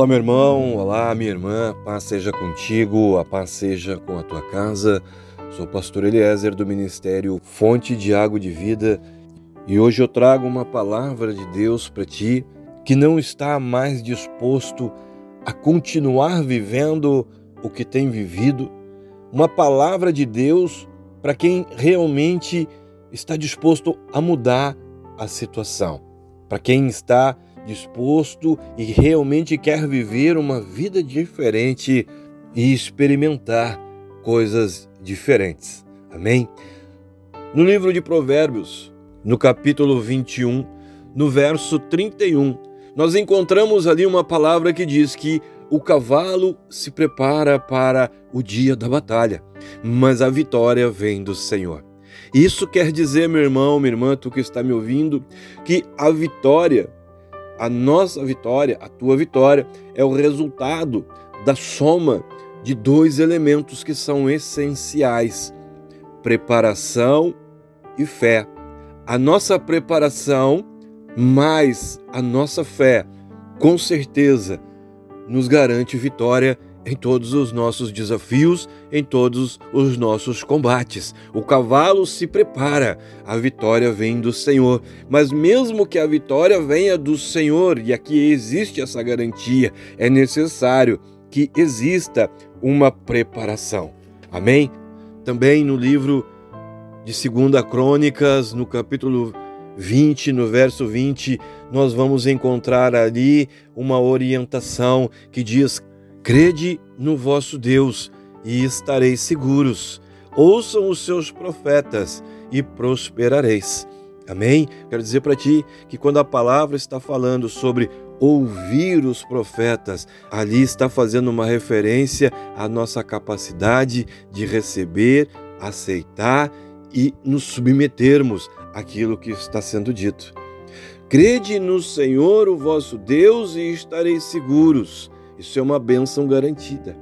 Olá, meu irmão, olá, minha irmã, paz seja contigo, a paz seja com a tua casa. Sou o pastor Eliezer do Ministério Fonte de Água de Vida e hoje eu trago uma palavra de Deus para ti que não está mais disposto a continuar vivendo o que tem vivido, uma palavra de Deus para quem realmente está disposto a mudar a situação, para quem está e realmente quer viver uma vida diferente e experimentar coisas diferentes. Amém? No livro de Provérbios, no capítulo 21, no verso 31, nós encontramos ali uma palavra que diz que o cavalo se prepara para o dia da batalha, mas a vitória vem do Senhor. Isso quer dizer, meu irmão, minha irmã, tu que está me ouvindo, que a vitória a nossa vitória, a tua vitória, é o resultado da soma de dois elementos que são essenciais: preparação e fé. A nossa preparação mais a nossa fé, com certeza, nos garante vitória em todos os nossos desafios, em todos os nossos combates. O cavalo se prepara, a vitória vem do Senhor. Mas mesmo que a vitória venha do Senhor, e aqui existe essa garantia, é necessário que exista uma preparação. Amém? Também no livro de 2 Crônicas, no capítulo 20, no verso 20, nós vamos encontrar ali uma orientação que diz Crede no vosso Deus e estareis seguros. Ouçam os seus profetas e prosperareis. Amém? Quero dizer para ti que quando a palavra está falando sobre ouvir os profetas, ali está fazendo uma referência à nossa capacidade de receber, aceitar e nos submetermos àquilo que está sendo dito. Crede no Senhor, o vosso Deus, e estareis seguros. Isso é uma bênção garantida.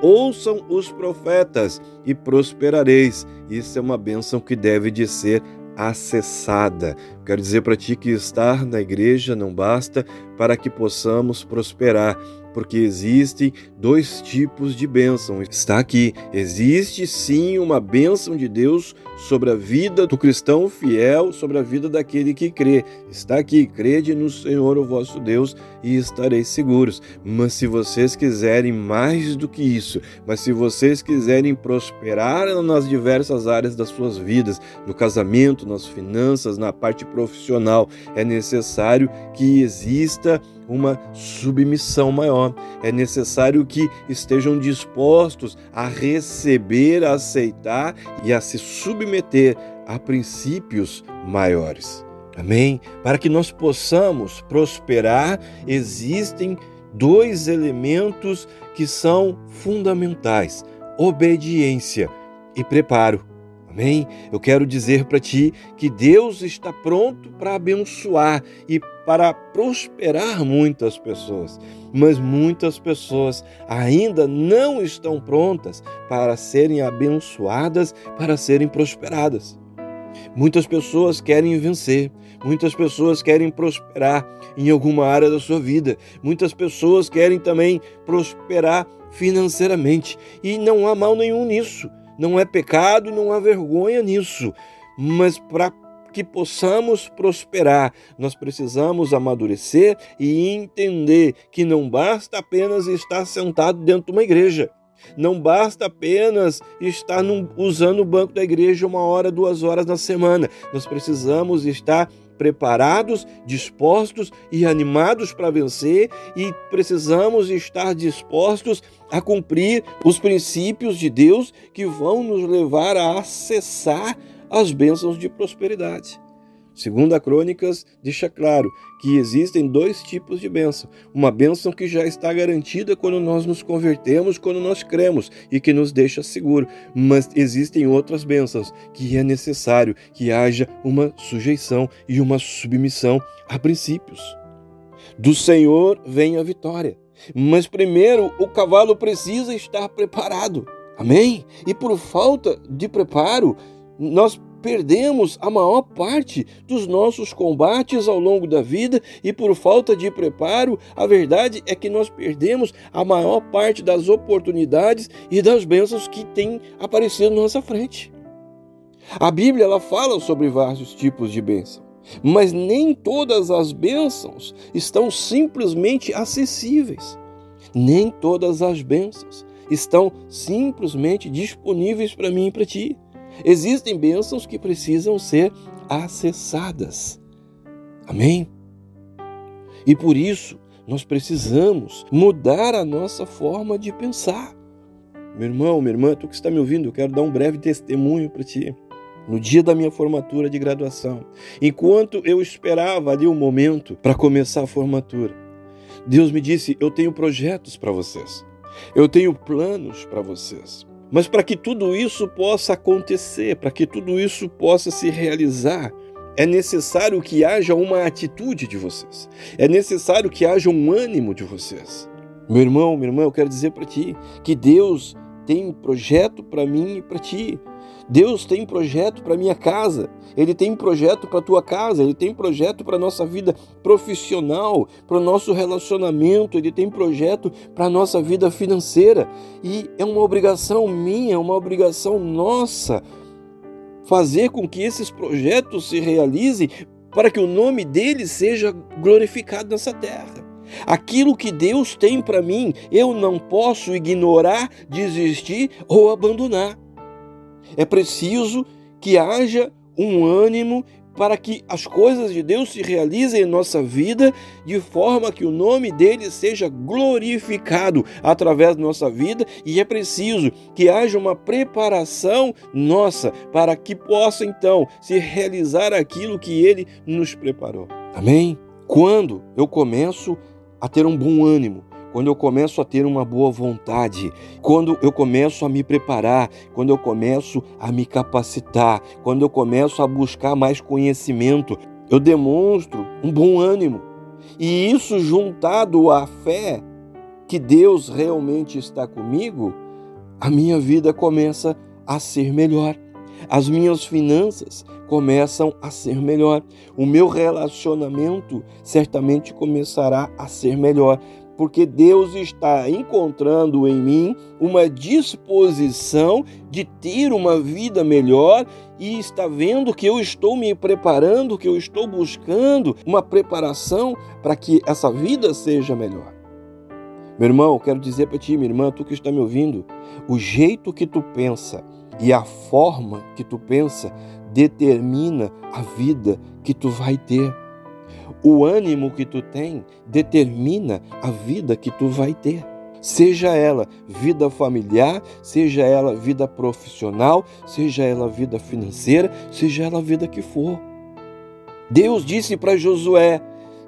Ouçam os profetas e prosperareis. Isso é uma bênção que deve de ser acessada. Quero dizer para ti que estar na igreja não basta para que possamos prosperar porque existem dois tipos de bênção. Está aqui, existe sim uma bênção de Deus sobre a vida do cristão fiel, sobre a vida daquele que crê. Está aqui, crede no Senhor, o vosso Deus, e estareis seguros. Mas se vocês quiserem mais do que isso, mas se vocês quiserem prosperar nas diversas áreas das suas vidas, no casamento, nas finanças, na parte profissional, é necessário que exista uma submissão maior. É necessário que estejam dispostos a receber, a aceitar e a se submeter a princípios maiores. Amém? Para que nós possamos prosperar, existem dois elementos que são fundamentais: obediência e preparo. Amém? Eu quero dizer para ti que Deus está pronto para abençoar e para prosperar muitas pessoas, mas muitas pessoas ainda não estão prontas para serem abençoadas, para serem prosperadas. Muitas pessoas querem vencer, muitas pessoas querem prosperar em alguma área da sua vida, muitas pessoas querem também prosperar financeiramente, e não há mal nenhum nisso. Não é pecado, não há vergonha nisso. Mas para que possamos prosperar, nós precisamos amadurecer e entender que não basta apenas estar sentado dentro de uma igreja. Não basta apenas estar num, usando o banco da igreja uma hora, duas horas na semana. Nós precisamos estar preparados, dispostos e animados para vencer e precisamos estar dispostos a cumprir os princípios de Deus que vão nos levar a acessar as bênçãos de prosperidade. Segunda Crônicas deixa claro que existem dois tipos de bênção. Uma bênção que já está garantida quando nós nos convertemos, quando nós cremos e que nos deixa seguro. Mas existem outras bênçãos que é necessário que haja uma sujeição e uma submissão a princípios. Do Senhor vem a vitória. Mas primeiro o cavalo precisa estar preparado. Amém? E por falta de preparo, nós perdemos a maior parte dos nossos combates ao longo da vida e por falta de preparo, a verdade é que nós perdemos a maior parte das oportunidades e das bênçãos que têm aparecido na nossa frente. A Bíblia ela fala sobre vários tipos de bênção, mas nem todas as bênçãos estão simplesmente acessíveis. Nem todas as bênçãos estão simplesmente disponíveis para mim e para ti. Existem bênçãos que precisam ser acessadas. Amém? E por isso nós precisamos mudar a nossa forma de pensar. Meu irmão, minha irmã, tu que está me ouvindo, eu quero dar um breve testemunho para ti. No dia da minha formatura de graduação, enquanto eu esperava ali o um momento para começar a formatura, Deus me disse: Eu tenho projetos para vocês, eu tenho planos para vocês. Mas para que tudo isso possa acontecer, para que tudo isso possa se realizar, é necessário que haja uma atitude de vocês. É necessário que haja um ânimo de vocês. Meu irmão, minha irmã, eu quero dizer para ti que Deus tem um projeto para mim e para ti. Deus tem projeto para minha casa, Ele tem projeto para tua casa, Ele tem projeto para nossa vida profissional, para o nosso relacionamento, Ele tem projeto para nossa vida financeira e é uma obrigação minha, é uma obrigação nossa fazer com que esses projetos se realizem para que o nome dele seja glorificado nessa terra. Aquilo que Deus tem para mim, eu não posso ignorar, desistir ou abandonar. É preciso que haja um ânimo para que as coisas de Deus se realizem em nossa vida de forma que o nome dele seja glorificado através da nossa vida e é preciso que haja uma preparação nossa para que possa então se realizar aquilo que ele nos preparou. Amém? Quando eu começo a ter um bom ânimo, quando eu começo a ter uma boa vontade, quando eu começo a me preparar, quando eu começo a me capacitar, quando eu começo a buscar mais conhecimento, eu demonstro um bom ânimo. E isso juntado à fé que Deus realmente está comigo, a minha vida começa a ser melhor. As minhas finanças começam a ser melhor. O meu relacionamento certamente começará a ser melhor, porque Deus está encontrando em mim uma disposição de ter uma vida melhor e está vendo que eu estou me preparando, que eu estou buscando uma preparação para que essa vida seja melhor. Meu irmão, quero dizer para ti, minha irmã, tu que está me ouvindo, o jeito que tu pensa e a forma que tu pensa determina a vida que tu vai ter. O ânimo que tu tem determina a vida que tu vai ter. Seja ela vida familiar, seja ela vida profissional, seja ela vida financeira, seja ela vida que for. Deus disse para Josué: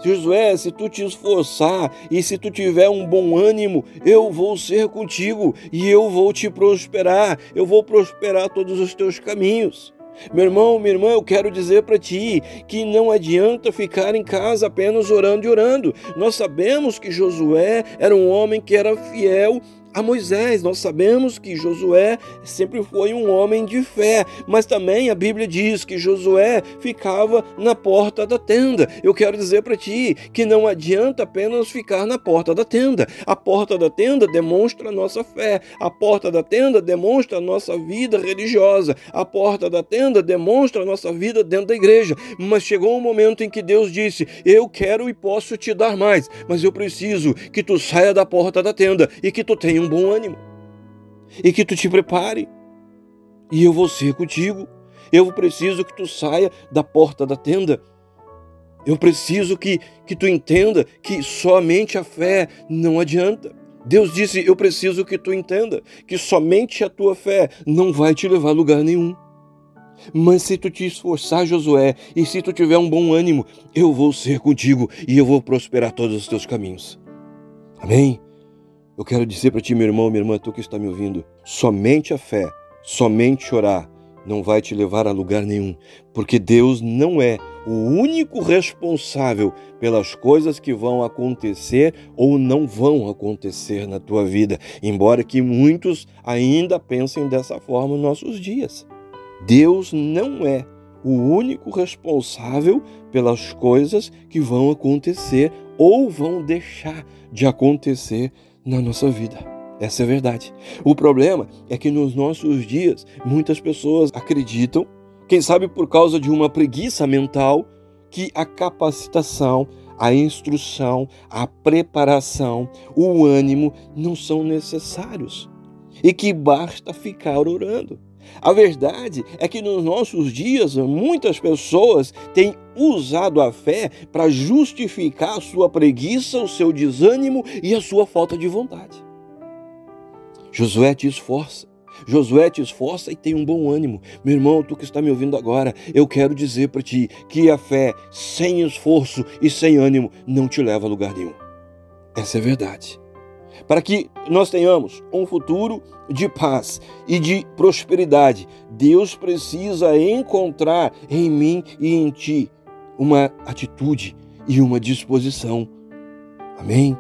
Josué, se tu te esforçar e se tu tiver um bom ânimo, eu vou ser contigo e eu vou te prosperar, eu vou prosperar todos os teus caminhos. Meu irmão, minha irmã, eu quero dizer para ti que não adianta ficar em casa apenas orando e orando. Nós sabemos que Josué era um homem que era fiel a Moisés. Nós sabemos que Josué sempre foi um homem de fé, mas também a Bíblia diz que Josué ficava na porta da tenda. Eu quero dizer para ti que não adianta apenas ficar na porta da tenda. A porta da tenda demonstra a nossa fé, a porta da tenda demonstra a nossa vida religiosa, a porta da tenda demonstra a nossa vida dentro da igreja. Mas chegou um momento em que Deus disse: Eu quero e posso te dar mais, mas eu preciso que tu saia da porta da tenda e que tu tenha um bom ânimo e que tu te prepare. E eu vou ser contigo. Eu preciso que tu saia da porta da tenda. Eu preciso que, que tu entenda que somente a fé não adianta. Deus disse: Eu preciso que tu entenda que somente a tua fé não vai te levar a lugar nenhum. Mas se tu te esforçar, Josué, e se tu tiver um bom ânimo, eu vou ser contigo e eu vou prosperar todos os teus caminhos. Amém? Eu quero dizer para ti, meu irmão, minha irmã, tu que está me ouvindo, somente a fé, somente orar, não vai te levar a lugar nenhum, porque Deus não é o único responsável pelas coisas que vão acontecer ou não vão acontecer na tua vida, embora que muitos ainda pensem dessa forma nos nossos dias. Deus não é o único responsável pelas coisas que vão acontecer ou vão deixar de acontecer na nossa vida. Essa é a verdade. O problema é que nos nossos dias muitas pessoas acreditam, quem sabe por causa de uma preguiça mental, que a capacitação, a instrução, a preparação, o ânimo não são necessários e que basta ficar orando. A verdade é que nos nossos dias muitas pessoas têm usado a fé para justificar a sua preguiça, o seu desânimo e a sua falta de vontade. Josué te esforça. Josué te esforça e tem um bom ânimo. Meu irmão, tu que está me ouvindo agora, eu quero dizer para ti que a fé sem esforço e sem ânimo não te leva a lugar nenhum. Essa é a verdade. Para que nós tenhamos um futuro de paz e de prosperidade, Deus precisa encontrar em mim e em ti uma atitude e uma disposição. Amém?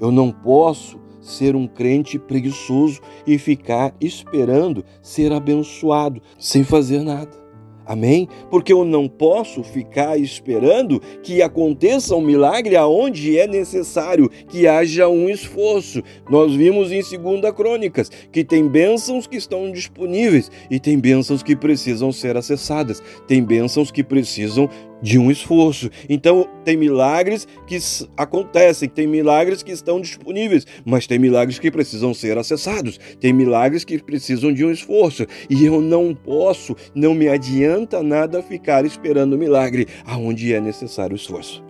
Eu não posso ser um crente preguiçoso e ficar esperando ser abençoado sem fazer nada. Amém? Porque eu não posso ficar esperando que aconteça um milagre aonde é necessário que haja um esforço. Nós vimos em 2 Crônicas que tem bênçãos que estão disponíveis e tem bênçãos que precisam ser acessadas, tem bênçãos que precisam de um esforço. Então, tem milagres que acontecem, tem milagres que estão disponíveis, mas tem milagres que precisam ser acessados, tem milagres que precisam de um esforço. E eu não posso, não me adianta nada ficar esperando milagre aonde é necessário esforço.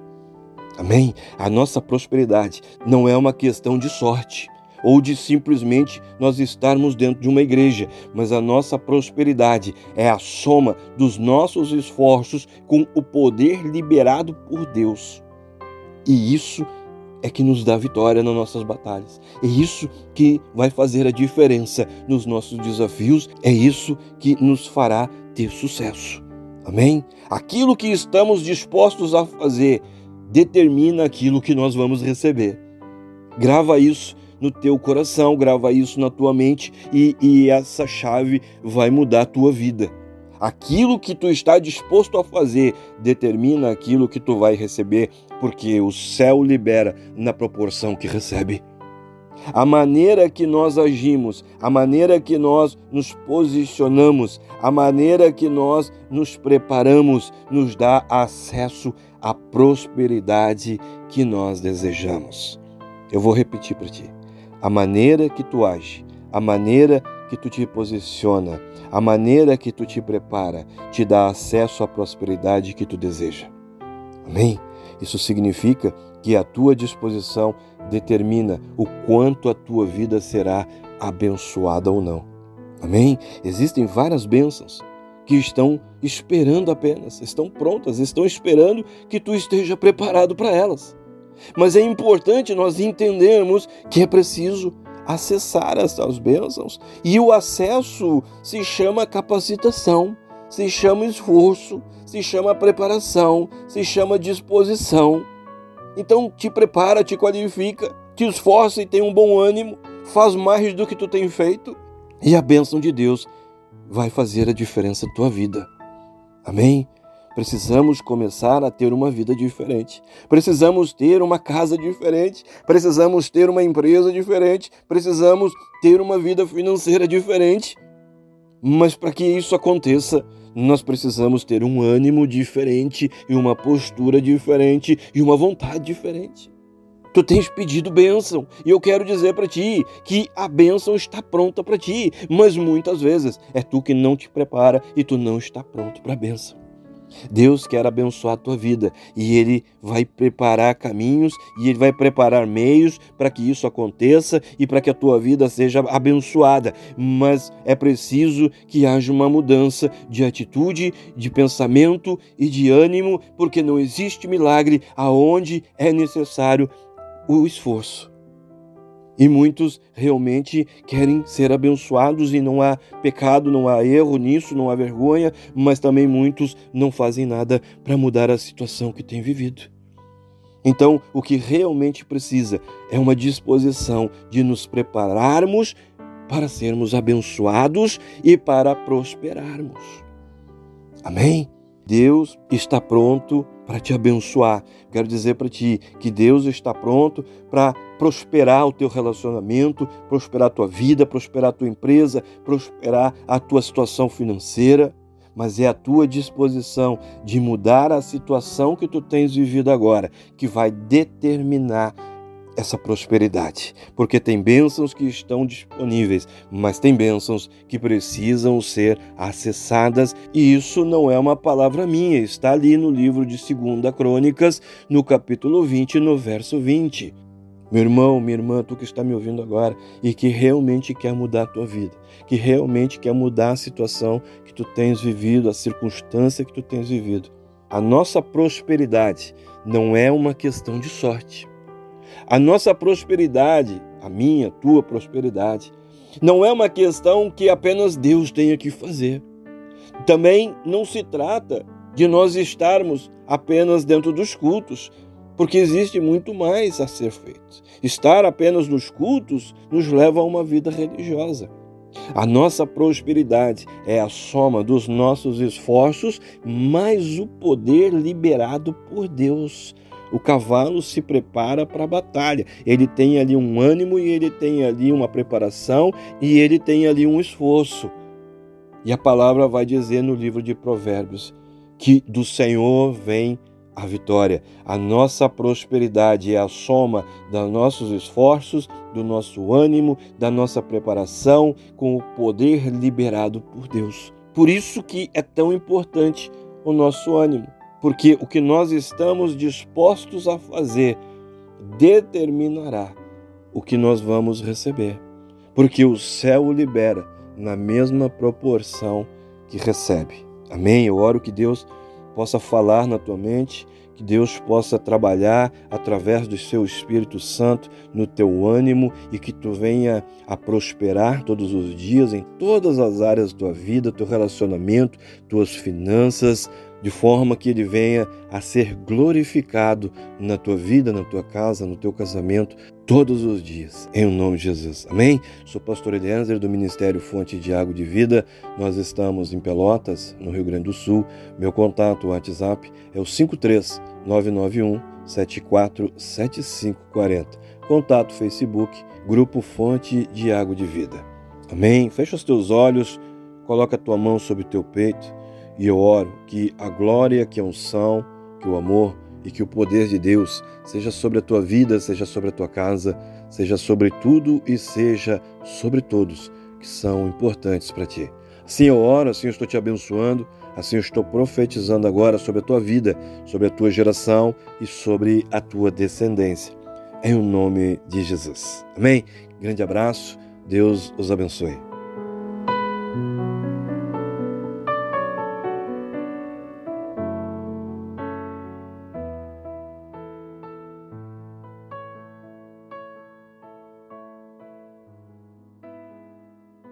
Amém? A nossa prosperidade não é uma questão de sorte ou de simplesmente nós estarmos dentro de uma igreja, mas a nossa prosperidade é a soma dos nossos esforços com o poder liberado por Deus. E isso é que nos dá vitória nas nossas batalhas. É isso que vai fazer a diferença nos nossos desafios, é isso que nos fará ter sucesso. Amém? Aquilo que estamos dispostos a fazer determina aquilo que nós vamos receber. Grava isso no teu coração, grava isso na tua mente e, e essa chave vai mudar a tua vida. Aquilo que tu está disposto a fazer determina aquilo que tu vai receber, porque o céu libera na proporção que recebe. A maneira que nós agimos, a maneira que nós nos posicionamos, a maneira que nós nos preparamos, nos dá acesso à prosperidade que nós desejamos. Eu vou repetir para ti a maneira que tu age, a maneira que tu te posiciona, a maneira que tu te prepara, te dá acesso à prosperidade que tu deseja. Amém? Isso significa que a tua disposição determina o quanto a tua vida será abençoada ou não. Amém? Existem várias bênçãos que estão esperando apenas, estão prontas, estão esperando que tu esteja preparado para elas. Mas é importante nós entendermos que é preciso acessar essas bênçãos. E o acesso se chama capacitação, se chama esforço, se chama preparação, se chama disposição. Então te prepara, te qualifica, te esforça e tem um bom ânimo, faz mais do que tu tem feito, e a bênção de Deus vai fazer a diferença na tua vida. Amém? Precisamos começar a ter uma vida diferente. Precisamos ter uma casa diferente. Precisamos ter uma empresa diferente. Precisamos ter uma vida financeira diferente. Mas para que isso aconteça, nós precisamos ter um ânimo diferente e uma postura diferente e uma vontade diferente. Tu tens pedido bênção e eu quero dizer para ti que a bênção está pronta para ti, mas muitas vezes é tu que não te prepara e tu não está pronto para a bênção. Deus quer abençoar a tua vida e Ele vai preparar caminhos e Ele vai preparar meios para que isso aconteça e para que a tua vida seja abençoada. Mas é preciso que haja uma mudança de atitude, de pensamento e de ânimo, porque não existe milagre aonde é necessário o esforço. E muitos realmente querem ser abençoados e não há pecado, não há erro nisso, não há vergonha, mas também muitos não fazem nada para mudar a situação que têm vivido. Então, o que realmente precisa é uma disposição de nos prepararmos para sermos abençoados e para prosperarmos. Amém? Deus está pronto para te abençoar. Quero dizer para ti que Deus está pronto para prosperar o teu relacionamento, prosperar a tua vida, prosperar a tua empresa, prosperar a tua situação financeira, mas é a tua disposição de mudar a situação que tu tens vivido agora que vai determinar essa prosperidade, porque tem bênçãos que estão disponíveis, mas tem bênçãos que precisam ser acessadas, e isso não é uma palavra minha, está ali no livro de 2 Crônicas, no capítulo 20, no verso 20. Meu irmão, minha irmã, tu que está me ouvindo agora e que realmente quer mudar a tua vida, que realmente quer mudar a situação que tu tens vivido, a circunstância que tu tens vivido. A nossa prosperidade não é uma questão de sorte. A nossa prosperidade, a minha, a tua prosperidade, não é uma questão que apenas Deus tenha que fazer. Também não se trata de nós estarmos apenas dentro dos cultos, porque existe muito mais a ser feito. Estar apenas nos cultos nos leva a uma vida religiosa. A nossa prosperidade é a soma dos nossos esforços mais o poder liberado por Deus o cavalo se prepara para a batalha. Ele tem ali um ânimo e ele tem ali uma preparação e ele tem ali um esforço. E a palavra vai dizer no livro de Provérbios que do Senhor vem a vitória. A nossa prosperidade é a soma dos nossos esforços, do nosso ânimo, da nossa preparação com o poder liberado por Deus. Por isso que é tão importante o nosso ânimo porque o que nós estamos dispostos a fazer determinará o que nós vamos receber. Porque o céu o libera na mesma proporção que recebe. Amém? Eu oro que Deus possa falar na tua mente, que Deus possa trabalhar através do seu Espírito Santo no teu ânimo e que tu venha a prosperar todos os dias em todas as áreas da tua vida, teu relacionamento, tuas finanças, de forma que ele venha a ser glorificado na tua vida, na tua casa, no teu casamento, todos os dias, em nome de Jesus. Amém? Sou pastor Eliezer do Ministério Fonte de Água de Vida. Nós estamos em Pelotas, no Rio Grande do Sul. Meu contato, WhatsApp, é o 53 991 747540. Contato Facebook, Grupo Fonte de Água de Vida. Amém? Fecha os teus olhos, coloca a tua mão sobre o teu peito e eu oro que a glória, que a unção, que o amor e que o poder de Deus seja sobre a tua vida, seja sobre a tua casa, seja sobre tudo e seja sobre todos que são importantes para ti. Assim eu oro, assim eu estou te abençoando, assim eu estou profetizando agora sobre a tua vida, sobre a tua geração e sobre a tua descendência. Em o nome de Jesus. Amém? Grande abraço, Deus os abençoe.